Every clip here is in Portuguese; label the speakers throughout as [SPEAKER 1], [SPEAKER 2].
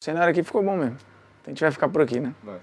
[SPEAKER 1] O cenário aqui ficou bom mesmo. A gente vai ficar por aqui, né?
[SPEAKER 2] Vai.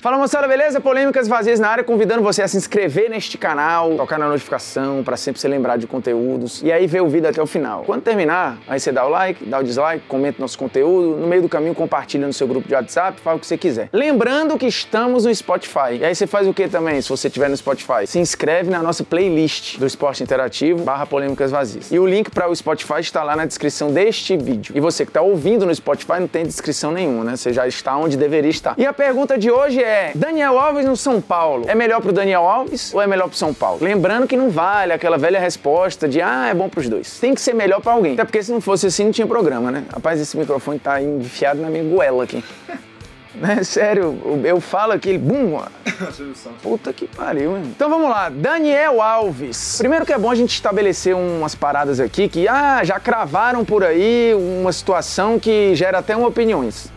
[SPEAKER 1] Fala moçada, beleza? Polêmicas vazias na área, convidando você a se inscrever neste canal, tocar na notificação para sempre ser lembrado de conteúdos e aí ver o vídeo até o final. Quando terminar, aí você dá o like, dá o dislike, comenta nosso conteúdo, no meio do caminho compartilha no seu grupo de WhatsApp, fala o que você quiser. Lembrando que estamos no Spotify. E aí você faz o que também, se você estiver no Spotify? Se inscreve na nossa playlist do Esporte Interativo barra Polêmicas Vazias. E o link para o Spotify está lá na descrição deste vídeo. E você que está ouvindo no Spotify não tem descrição nenhuma, né? Você já está onde deveria estar. E a pergunta de hoje é é: Daniel Alves no São Paulo é melhor pro Daniel Alves ou é melhor pro São Paulo? Lembrando que não vale aquela velha resposta de ah, é bom pros dois. Tem que ser melhor para alguém. Até porque se não fosse assim, não tinha programa, né? Rapaz, esse microfone tá enfiado na minha goela aqui. Né? Sério, eu falo aqui, ele bum, Puta que pariu, hein? Então vamos lá, Daniel Alves. Primeiro que é bom a gente estabelecer umas paradas aqui que, ah, já cravaram por aí uma situação que gera até uma opiniões.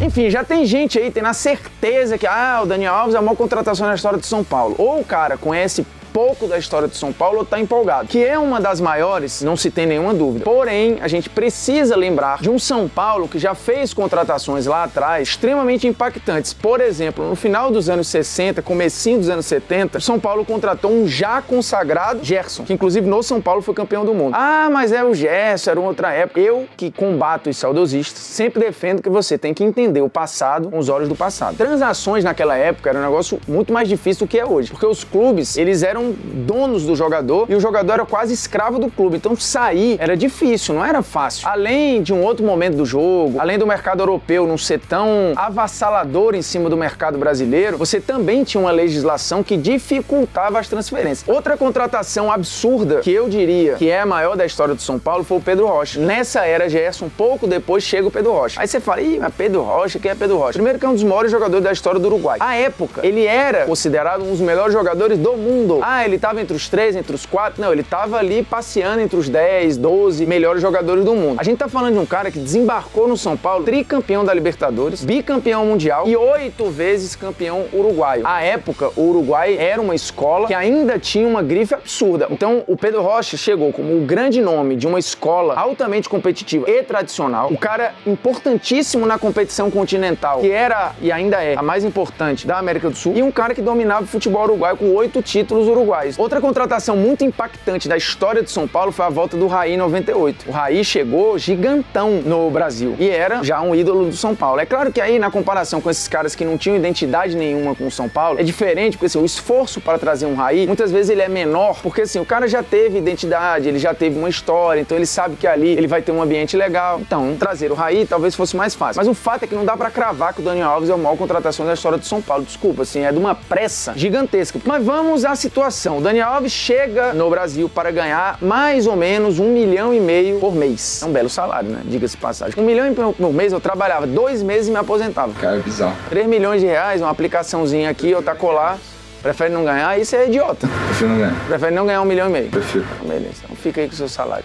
[SPEAKER 1] Enfim, já tem gente aí tendo a certeza que ah, o Daniel Alves é a maior contratação na história de São Paulo. Ou o cara conhece pouco da história de São Paulo está empolgado, que é uma das maiores, não se tem nenhuma dúvida. Porém, a gente precisa lembrar de um São Paulo que já fez contratações lá atrás extremamente impactantes. Por exemplo, no final dos anos 60, comecinho dos anos 70, o São Paulo contratou um já consagrado Gerson, que inclusive no São Paulo foi campeão do mundo. Ah, mas é o Gerson, era uma outra época. Eu, que combato os saudosistas, sempre defendo que você tem que entender o passado com os olhos do passado. Transações naquela época era um negócio muito mais difícil do que é hoje, porque os clubes, eles eram eram donos do jogador e o jogador era quase escravo do clube. Então sair era difícil, não era fácil. Além de um outro momento do jogo, além do mercado europeu não ser tão avassalador em cima do mercado brasileiro, você também tinha uma legislação que dificultava as transferências. Outra contratação absurda que eu diria que é a maior da história do São Paulo foi o Pedro Rocha. Nessa era Gerson, um pouco depois chega o Pedro Rocha. Aí você fala, ih, mas Pedro Rocha, quem é Pedro Rocha? Primeiro que é um dos maiores jogadores da história do Uruguai. À época, ele era considerado um dos melhores jogadores do mundo. Ah, ele estava entre os três, entre os quatro. Não, ele estava ali passeando entre os 10, 12 melhores jogadores do mundo. A gente tá falando de um cara que desembarcou no São Paulo, tricampeão da Libertadores, bicampeão mundial e oito vezes campeão uruguaio. À época, o Uruguai era uma escola que ainda tinha uma grife absurda. Então, o Pedro Rocha chegou como o grande nome de uma escola altamente competitiva e tradicional, o cara importantíssimo na competição continental, que era e ainda é a mais importante da América do Sul, e um cara que dominava o futebol uruguaio com oito títulos uruguaios Outra contratação muito impactante da história de São Paulo foi a volta do Raí em 98. O Raí chegou gigantão no Brasil e era já um ídolo do São Paulo. É claro que aí, na comparação com esses caras que não tinham identidade nenhuma com o São Paulo, é diferente, porque assim, o esforço para trazer um Raí, muitas vezes ele é menor, porque assim, o cara já teve identidade, ele já teve uma história, então ele sabe que ali ele vai ter um ambiente legal. Então, trazer o Raí talvez fosse mais fácil. Mas o fato é que não dá para cravar que o Daniel Alves é a maior contratação da história do São Paulo. Desculpa, assim, é de uma pressa gigantesca. Mas vamos à situação situação. O Daniel Alves chega no Brasil para ganhar mais ou menos um milhão e meio por mês. É um belo salário, né? Diga-se passagem. Um milhão e meio por mês eu trabalhava dois meses e me aposentava.
[SPEAKER 2] Cara, é bizarro.
[SPEAKER 1] Três milhões de reais, uma aplicaçãozinha aqui, eu tacolar. Prefere não ganhar? Isso é idiota.
[SPEAKER 2] Prefiro não ganhar.
[SPEAKER 1] Prefere não ganhar um milhão e meio?
[SPEAKER 2] Prefiro.
[SPEAKER 1] Então, beleza. Então fica aí com o seu salário.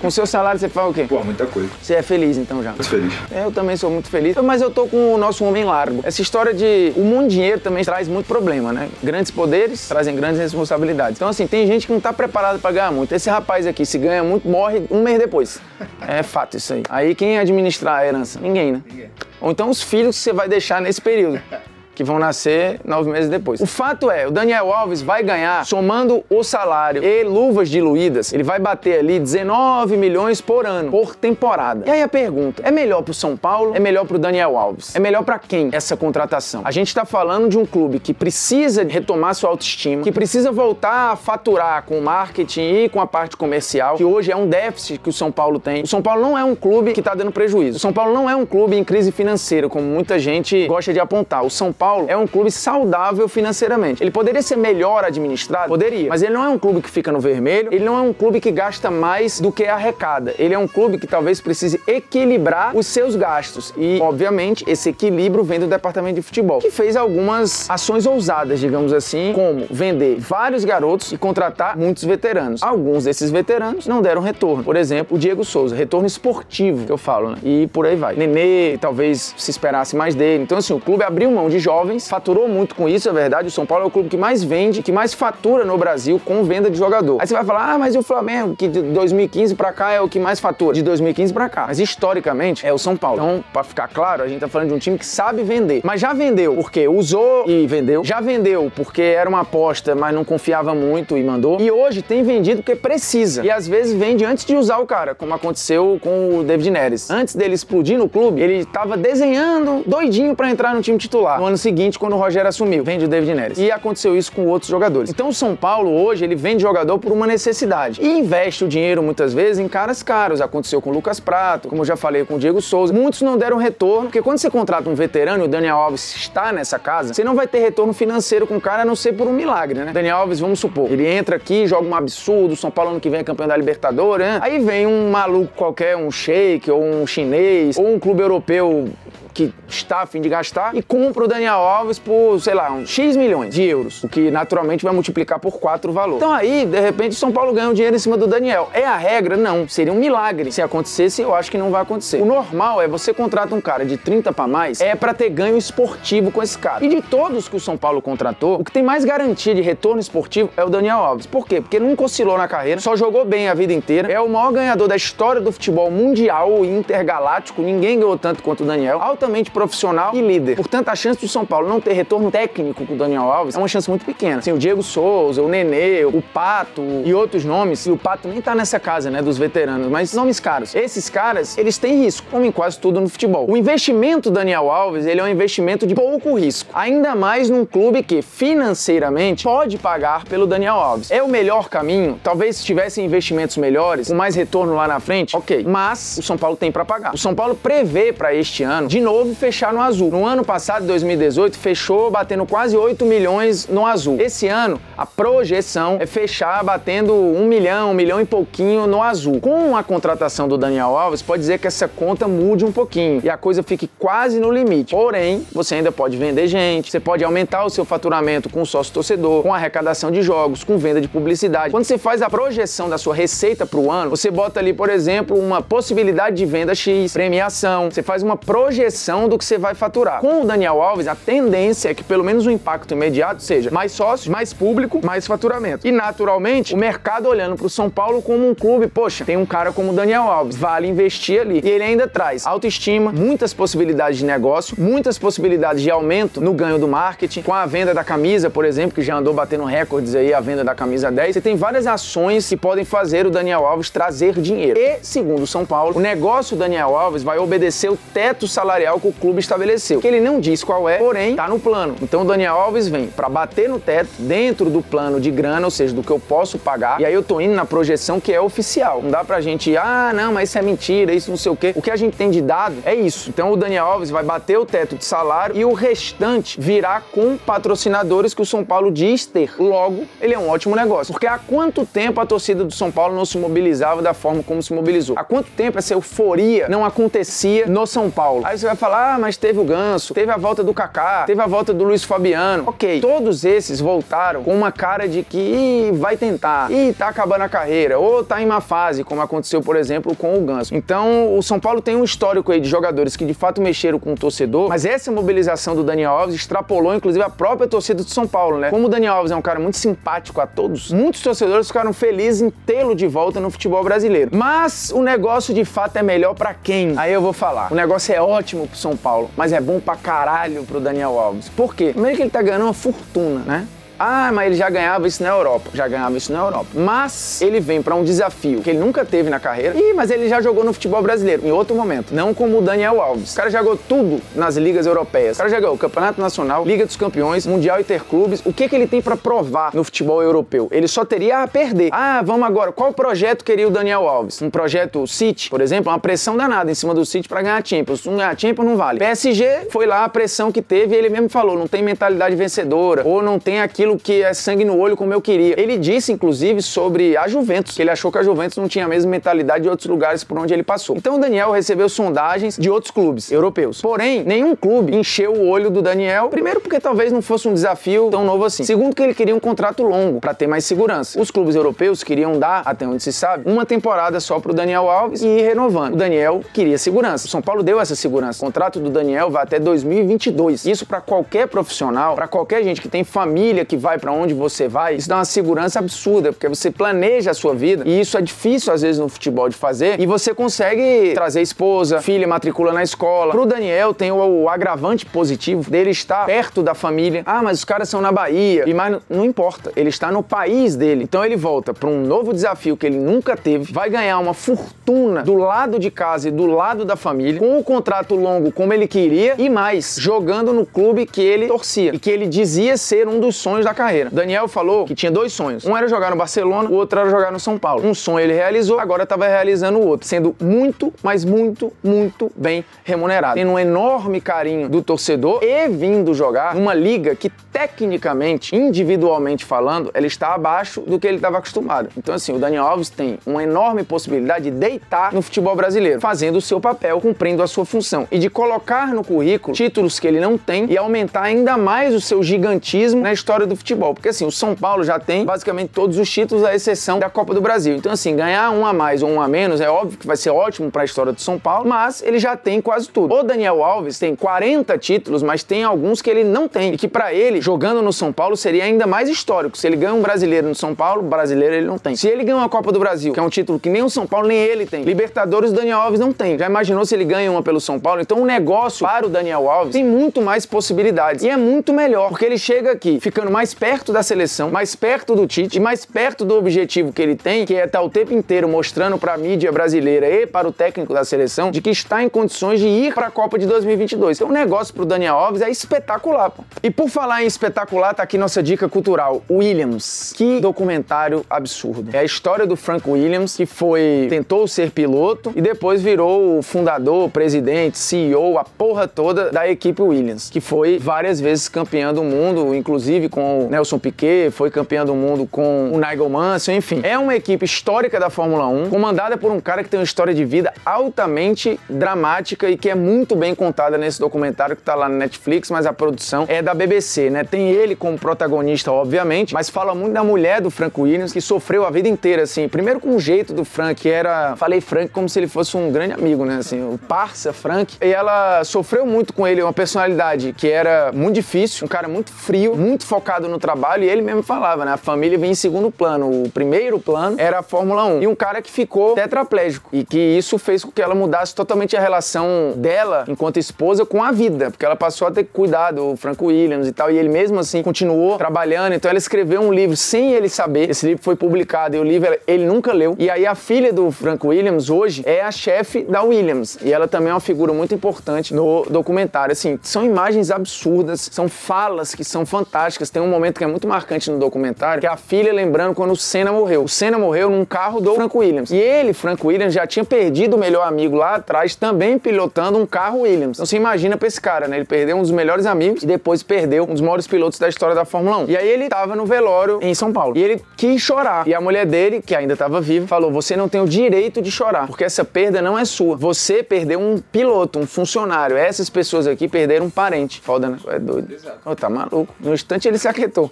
[SPEAKER 1] Com seu salário você faz o quê?
[SPEAKER 2] Pô, muita coisa.
[SPEAKER 1] Você é feliz então já?
[SPEAKER 2] Muito feliz.
[SPEAKER 1] Eu também sou muito feliz, mas eu tô com o nosso homem largo. Essa história de o mundo dinheiro também traz muito problema, né? Grandes poderes trazem grandes responsabilidades. Então assim, tem gente que não tá preparado para ganhar muito. Esse rapaz aqui, se ganha muito, morre um mês depois. É fato isso aí. Aí quem administrar a herança? Ninguém, né? Ninguém. Ou então os filhos que você vai deixar nesse período que vão nascer nove meses depois. O fato é, o Daniel Alves vai ganhar, somando o salário e luvas diluídas, ele vai bater ali 19 milhões por ano, por temporada. E aí a pergunta, é melhor pro São Paulo? É melhor pro Daniel Alves? É melhor para quem essa contratação? A gente tá falando de um clube que precisa retomar sua autoestima, que precisa voltar a faturar com o marketing e com a parte comercial, que hoje é um déficit que o São Paulo tem. O São Paulo não é um clube que tá dando prejuízo. O São Paulo não é um clube em crise financeira, como muita gente gosta de apontar. O São Paulo Paulo é um clube saudável financeiramente. Ele poderia ser melhor administrado? Poderia. Mas ele não é um clube que fica no vermelho, ele não é um clube que gasta mais do que arrecada. Ele é um clube que talvez precise equilibrar os seus gastos. E, obviamente, esse equilíbrio vem do departamento de futebol, que fez algumas ações ousadas, digamos assim, como vender vários garotos e contratar muitos veteranos. Alguns desses veteranos não deram retorno. Por exemplo, o Diego Souza, retorno esportivo, que eu falo, né? E por aí vai. Nenê, talvez se esperasse mais dele. Então, assim, o clube abriu mão de jogos jovens, faturou muito com isso, é verdade. O São Paulo é o clube que mais vende, que mais fatura no Brasil com venda de jogador. Aí você vai falar, ah, mas e o Flamengo, que de 2015 para cá é o que mais fatura? De 2015 para cá. Mas historicamente é o São Paulo. Então, para ficar claro, a gente tá falando de um time que sabe vender. Mas já vendeu porque usou e vendeu. Já vendeu porque era uma aposta, mas não confiava muito e mandou. E hoje tem vendido porque precisa. E às vezes vende antes de usar o cara, como aconteceu com o David Neres. Antes dele explodir no clube, ele estava desenhando doidinho para entrar no time titular. No ano seguinte, quando o Rogério assumiu, vende o David Neres. E aconteceu isso com outros jogadores. Então o São Paulo hoje, ele vende jogador por uma necessidade. E investe o dinheiro muitas vezes em caras caros. Aconteceu com o Lucas Prato, como eu já falei com o Diego Souza. Muitos não deram retorno, porque quando você contrata um veterano e o Daniel Alves está nessa casa, você não vai ter retorno financeiro com o cara a não ser por um milagre, né? Daniel Alves, vamos supor, ele entra aqui, joga um absurdo, o São Paulo ano que vem é campeão da Libertadores, né? Aí vem um maluco qualquer, um sheik ou um chinês ou um clube europeu que está a fim de gastar e compra o Daniel Alves por, sei lá, uns X milhões de euros, o que naturalmente vai multiplicar por quatro o valor. Então aí, de repente, o São Paulo ganha um dinheiro em cima do Daniel. É a regra? Não. Seria um milagre. Se acontecesse, eu acho que não vai acontecer. O normal é você contrata um cara de 30 para mais, é para ter ganho esportivo com esse cara. E de todos que o São Paulo contratou, o que tem mais garantia de retorno esportivo é o Daniel Alves. Por quê? Porque nunca oscilou na carreira, só jogou bem a vida inteira, é o maior ganhador da história do futebol mundial e intergaláctico, ninguém ganhou tanto quanto o Daniel, altamente profissional e líder. Portanto, a chance do São Paulo não ter retorno técnico com o Daniel Alves é uma chance muito pequena. Assim, o Diego Souza, o Nenê, o Pato e outros nomes, e o Pato nem tá nessa casa, né, dos veteranos, mas nomes caros. Esses caras, eles têm risco, como em quase tudo no futebol. O investimento do Daniel Alves, ele é um investimento de pouco risco, ainda mais num clube que financeiramente pode pagar pelo Daniel Alves. É o melhor caminho? Talvez se tivessem investimentos melhores, com mais retorno lá na frente, ok. Mas o São Paulo tem para pagar. O São Paulo prevê para este ano, de novo, fechar no azul. No ano passado, 2018, fechou batendo quase 8 milhões no azul. Esse ano, a projeção é fechar batendo 1 milhão, 1 milhão e pouquinho no azul. Com a contratação do Daniel Alves, pode dizer que essa conta mude um pouquinho e a coisa fique quase no limite. Porém, você ainda pode vender gente, você pode aumentar o seu faturamento com sócio torcedor, com arrecadação de jogos, com venda de publicidade. Quando você faz a projeção da sua receita para o ano, você bota ali, por exemplo, uma possibilidade de venda X, premiação, você faz uma projeção do que você vai faturar. Com o Daniel Alves, a tendência é que pelo menos o impacto imediato seja mais sócios, mais público, mais faturamento. E naturalmente, o mercado olhando para o São Paulo como um clube, poxa, tem um cara como o Daniel Alves, vale investir ali. E ele ainda traz autoestima, muitas possibilidades de negócio, muitas possibilidades de aumento no ganho do marketing, com a venda da camisa, por exemplo, que já andou batendo recordes aí, a venda da camisa 10. Você tem várias ações que podem fazer o Daniel Alves trazer dinheiro. E, segundo o São Paulo, o negócio do Daniel Alves vai obedecer o teto salarial que o clube estabeleceu. Que ele não diz qual é, porém, tá no plano. Então o Daniel Alves vem para bater no teto, dentro do plano de grana, ou seja, do que eu posso pagar. E aí eu tô indo na projeção que é oficial. Não dá pra gente, ah, não, mas isso é mentira, isso não sei o quê. O que a gente tem de dado é isso. Então o Daniel Alves vai bater o teto de salário e o restante virá com patrocinadores que o São Paulo diz ter. Logo, ele é um ótimo negócio. Porque há quanto tempo a torcida do São Paulo não se mobilizava da forma como se mobilizou? Há quanto tempo essa euforia não acontecia no São Paulo? Aí você vai falar, ah, mas teve o Ganso, teve a volta do Kaká, teve a volta do Luiz Fabiano. Ok, todos esses voltaram com uma cara de que vai tentar, e tá acabando a carreira, ou tá em uma fase, como aconteceu, por exemplo, com o Ganso. Então, o São Paulo tem um histórico aí de jogadores que de fato mexeram com o torcedor, mas essa mobilização do Daniel Alves extrapolou, inclusive, a própria torcida do São Paulo, né? Como o Daniel Alves é um cara muito simpático a todos, muitos torcedores ficaram felizes em tê-lo de volta no futebol brasileiro. Mas o negócio de fato é melhor para quem? Aí eu vou falar. O negócio é ótimo pro São Paulo, mas é bom pra caralho pro Daniel Alves. Por quê? Primeiro que ele tá ganhando uma fortuna, né? Ah, mas ele já ganhava isso na Europa. Já ganhava isso na Europa. Mas ele vem para um desafio que ele nunca teve na carreira. Ih, mas ele já jogou no futebol brasileiro em outro momento. Não como o Daniel Alves. O cara jogou tudo nas ligas europeias. O cara o Campeonato Nacional, Liga dos Campeões, Mundial Interclubes. O que, que ele tem para provar no futebol europeu? Ele só teria a perder. Ah, vamos agora. Qual projeto queria o Daniel Alves? Um projeto City, por exemplo, uma pressão danada em cima do City para ganhar Champions. Não ganhar Champions não vale. PSG foi lá a pressão que teve e ele mesmo falou, não tem mentalidade vencedora ou não tem aquilo aquilo que é sangue no olho como eu queria. Ele disse, inclusive, sobre a Juventus, que ele achou que a Juventus não tinha a mesma mentalidade de outros lugares por onde ele passou. Então o Daniel recebeu sondagens de outros clubes europeus. Porém, nenhum clube encheu o olho do Daniel, primeiro porque talvez não fosse um desafio tão novo assim. Segundo que ele queria um contrato longo para ter mais segurança. Os clubes europeus queriam dar, até onde se sabe, uma temporada só pro Daniel Alves e ir renovando. O Daniel queria segurança. O São Paulo deu essa segurança. O contrato do Daniel vai até 2022. Isso para qualquer profissional, para qualquer gente que tem família que vai para onde você vai, isso dá uma segurança absurda, porque você planeja a sua vida e isso é difícil às vezes no futebol de fazer e você consegue trazer esposa, filha, matricula na escola. Pro Daniel tem o, o agravante positivo dele estar perto da família. Ah, mas os caras são na Bahia. E mais não importa, ele está no país dele. Então ele volta para um novo desafio que ele nunca teve, vai ganhar uma fortuna do lado de casa e do lado da família, com o contrato longo como ele queria e mais, jogando no clube que ele torcia e que ele dizia ser um dos sonhos da carreira. Daniel falou que tinha dois sonhos. Um era jogar no Barcelona, o outro era jogar no São Paulo. Um sonho ele realizou, agora estava realizando o outro, sendo muito, mas muito, muito bem remunerado. Tendo um enorme carinho do torcedor e vindo jogar numa liga que tecnicamente, individualmente falando, ele está abaixo do que ele estava acostumado. Então assim, o Daniel Alves tem uma enorme possibilidade de deitar no futebol brasileiro, fazendo o seu papel, cumprindo a sua função e de colocar no currículo títulos que ele não tem e aumentar ainda mais o seu gigantismo na história do futebol. Porque assim, o São Paulo já tem basicamente todos os títulos, à exceção da Copa do Brasil. Então assim, ganhar um a mais ou um a menos é óbvio que vai ser ótimo para a história do São Paulo, mas ele já tem quase tudo. O Daniel Alves tem 40 títulos, mas tem alguns que ele não tem e que para ele, jogando no São Paulo, seria ainda mais histórico. Se ele ganha um brasileiro no São Paulo, brasileiro ele não tem. Se ele ganha uma Copa do Brasil, que é um título que nem o São Paulo nem ele tem. Libertadores o Daniel Alves não tem. Já imaginou se ele ganha uma pelo São Paulo? Então o negócio para o Daniel Alves tem muito mais possibilidades e é muito melhor, porque ele chega aqui ficando mais perto da seleção, mais perto do Tite e mais perto do objetivo que ele tem, que é estar o tempo inteiro mostrando para a mídia brasileira e para o técnico da seleção de que está em condições de ir para a Copa de 2022. Então o negócio para o Daniel Alves é espetacular. Pô. E por falar em espetacular, tá aqui nossa dica cultural. Williams. Que documentário absurdo. É a história do Frank Williams, que foi tentou ser piloto e depois virou o fundador, presidente, CEO, a porra toda da equipe Williams, que foi várias vezes campeão do mundo, inclusive com o Nelson Piquet, foi campeão do mundo com o Nigel Mansell, enfim. É uma equipe histórica da Fórmula 1, comandada por um cara que tem uma história de vida altamente dramática e que é muito bem contada nesse documentário que tá lá na Netflix, mas a produção é da BBC, né? Tem ele como protagonista, obviamente, mas fala muito da mulher do Frank Williams, que sofreu a vida inteira, assim. Primeiro com o jeito do Frank, que era. Falei Frank como se ele fosse um grande amigo, né? Assim, o parça Frank. E ela sofreu muito com ele, uma personalidade que era muito difícil, um cara muito frio, muito focado no trabalho, e ele mesmo falava, né? A família vem em segundo plano. O primeiro plano era a Fórmula 1. E um cara que ficou tetraplégico. E que isso fez com que ela mudasse totalmente a relação dela, enquanto esposa, com a vida. Porque ela passou a ter que cuidar do Frank Williams e tal. E ele mesmo assim continuou trabalhando. Então ela escreveu um livro sem ele saber. Esse livro foi publicado e o livro ele nunca leu. E aí a filha do Frank Williams hoje é a chefe da Williams. E ela também é uma figura muito importante no documentário. Assim, são imagens absurdas, são falas que são fantásticas. Tem momento que é muito marcante no documentário, que é a filha lembrando quando o Senna morreu. O Senna morreu num carro do Frank Williams. E ele, Frank Williams, já tinha perdido o melhor amigo lá atrás, também pilotando um carro Williams. Então você imagina pra esse cara, né? Ele perdeu um dos melhores amigos e depois perdeu um dos maiores pilotos da história da Fórmula 1. E aí ele tava no velório em São Paulo. E ele quis chorar. E a mulher dele, que ainda estava viva, falou: Você não tem o direito de chorar, porque essa perda não é sua. Você perdeu um piloto, um funcionário. Essas pessoas aqui perderam um parente. Foda, né? É doido. Exato. Oh, tá maluco. No instante ele se aquietou.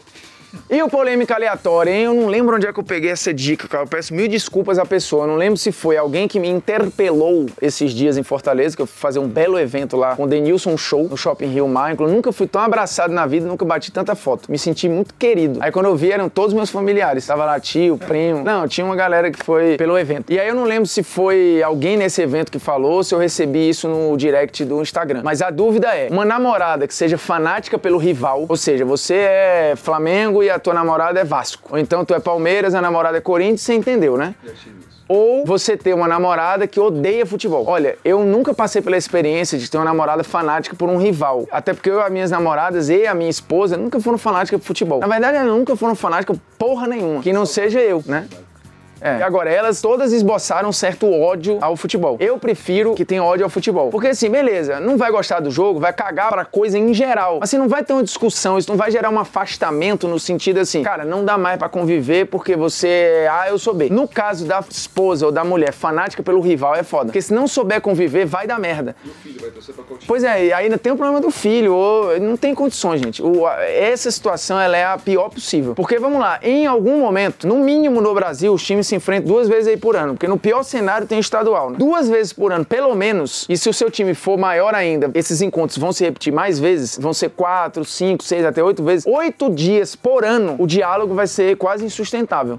[SPEAKER 1] E o polêmica aleatória, hein? Eu não lembro onde é que eu peguei essa dica, cara. Eu peço mil desculpas à pessoa. Eu não lembro se foi alguém que me interpelou esses dias em Fortaleza, que eu fui fazer um belo evento lá com o Denilson Show no Shopping Rio Michael. Eu nunca fui tão abraçado na vida, nunca bati tanta foto. Me senti muito querido. Aí quando eu vi, eram todos meus familiares. Tava lá tio, primo. Não, tinha uma galera que foi pelo evento. E aí eu não lembro se foi alguém nesse evento que falou, se eu recebi isso no direct do Instagram. Mas a dúvida é: uma namorada que seja fanática pelo rival, ou seja, você é Flamengo e a tua namorada é Vasco. Ou então tu é Palmeiras, a namorada é Corinthians, você entendeu, né? Ou você ter uma namorada que odeia futebol. Olha, eu nunca passei pela experiência de ter uma namorada fanática por um rival. Até porque eu, as minhas namoradas e a minha esposa nunca foram fanáticas por futebol. Na verdade, elas nunca foram fanáticas porra nenhuma. Que não seja eu, né? É. E agora, elas todas esboçaram um certo ódio ao futebol. Eu prefiro que tenha ódio ao futebol. Porque assim, beleza, não vai gostar do jogo, vai cagar pra coisa em geral. Assim, não vai ter uma discussão, isso não vai gerar um afastamento no sentido assim, cara, não dá mais para conviver porque você é A, eu sou B. No caso da esposa ou da mulher fanática pelo rival, é foda. Porque se não souber conviver, vai dar merda.
[SPEAKER 2] E o filho vai torcer pra time?
[SPEAKER 1] Pois é, e ainda tem o problema do filho, ou, não tem condições, gente. O, a- essa situação ela é a pior possível. Porque vamos lá, em algum momento, no mínimo no Brasil, os times se enfrentam duas vezes aí por ano. Porque no pior cenário tem estadual. Né? Duas vezes por ano, pelo menos. E se o seu time for maior ainda, esses encontros vão se repetir mais vezes, vão ser quatro, cinco, seis, até oito vezes. Oito dias por ano, o diálogo vai ser quase insustentável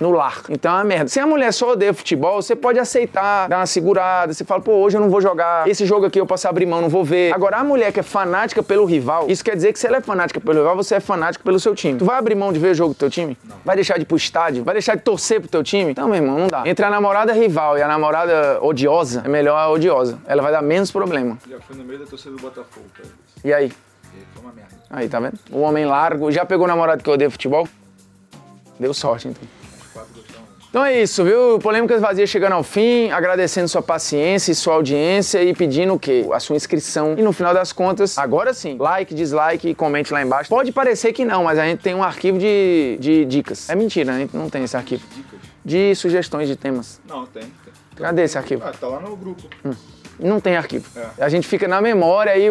[SPEAKER 1] no lar. Então é uma merda. Se a mulher só odeia futebol, você pode aceitar, dar uma segurada. Você fala, pô, hoje eu não vou jogar. Esse jogo aqui eu posso abrir mão, não vou ver. Agora, a mulher que é fanática pelo rival, isso quer dizer que se ela é fanática pelo rival, você é fanático pelo seu time. Tu vai abrir mão de ver o jogo do teu time? Vai deixar de ir pro estádio? Vai deixar de torcer pro teu time? Então, meu irmão, não dá. Entre a namorada rival e a namorada odiosa, é melhor a odiosa. Ela vai dar menos problema.
[SPEAKER 2] Já fui no meio da torcida do Botafogo, cara.
[SPEAKER 1] E aí?
[SPEAKER 2] E foi uma merda.
[SPEAKER 1] Aí, tá vendo? O homem largo. Já pegou namorado que odeia futebol? Deu sorte, então. Então é isso, viu? Polêmicas Vazias chegando ao fim, agradecendo sua paciência e sua audiência e pedindo o quê? A sua inscrição. E no final das contas, agora sim, like, dislike e comente lá embaixo. Pode parecer que não, mas a gente tem um arquivo de, de dicas. É mentira, a gente não tem esse arquivo.
[SPEAKER 2] Dicas?
[SPEAKER 1] De sugestões de temas.
[SPEAKER 2] Não, tem. tem.
[SPEAKER 1] Cadê esse arquivo?
[SPEAKER 2] Ah, tá lá no grupo.
[SPEAKER 1] Não tem arquivo.
[SPEAKER 2] É.
[SPEAKER 1] A gente fica na memória aí.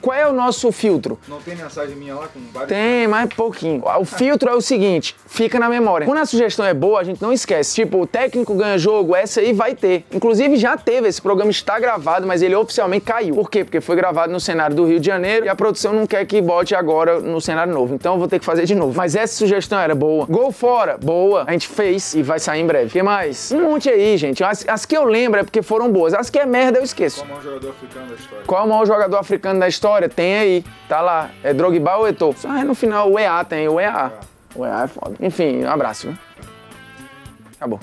[SPEAKER 1] Qual é o nosso filtro?
[SPEAKER 2] Não tem mensagem minha lá com vários.
[SPEAKER 1] Tem, mas pouquinho. O filtro é o seguinte, fica na memória. Quando a sugestão é boa, a gente não esquece. Tipo, o técnico ganha jogo, essa aí vai ter. Inclusive já teve, esse programa está gravado, mas ele oficialmente caiu. Por quê? Porque foi gravado no cenário do Rio de Janeiro e a produção não quer que bote agora no cenário novo. Então eu vou ter que fazer de novo. Mas essa sugestão era boa. Gol fora, boa. A gente fez e vai sair em breve. O que mais? Um monte aí, gente. As, as que eu lembro é porque foram boas. As que é merda eu esqueço.
[SPEAKER 2] Como é um jogador africano da história.
[SPEAKER 1] Qual é o maior jogador africano da história? Tem aí, tá lá. É Drogba ou Eto'o? Só aí no final o EA tem, o EA. O EA é foda. Enfim, um abraço, viu? Acabou.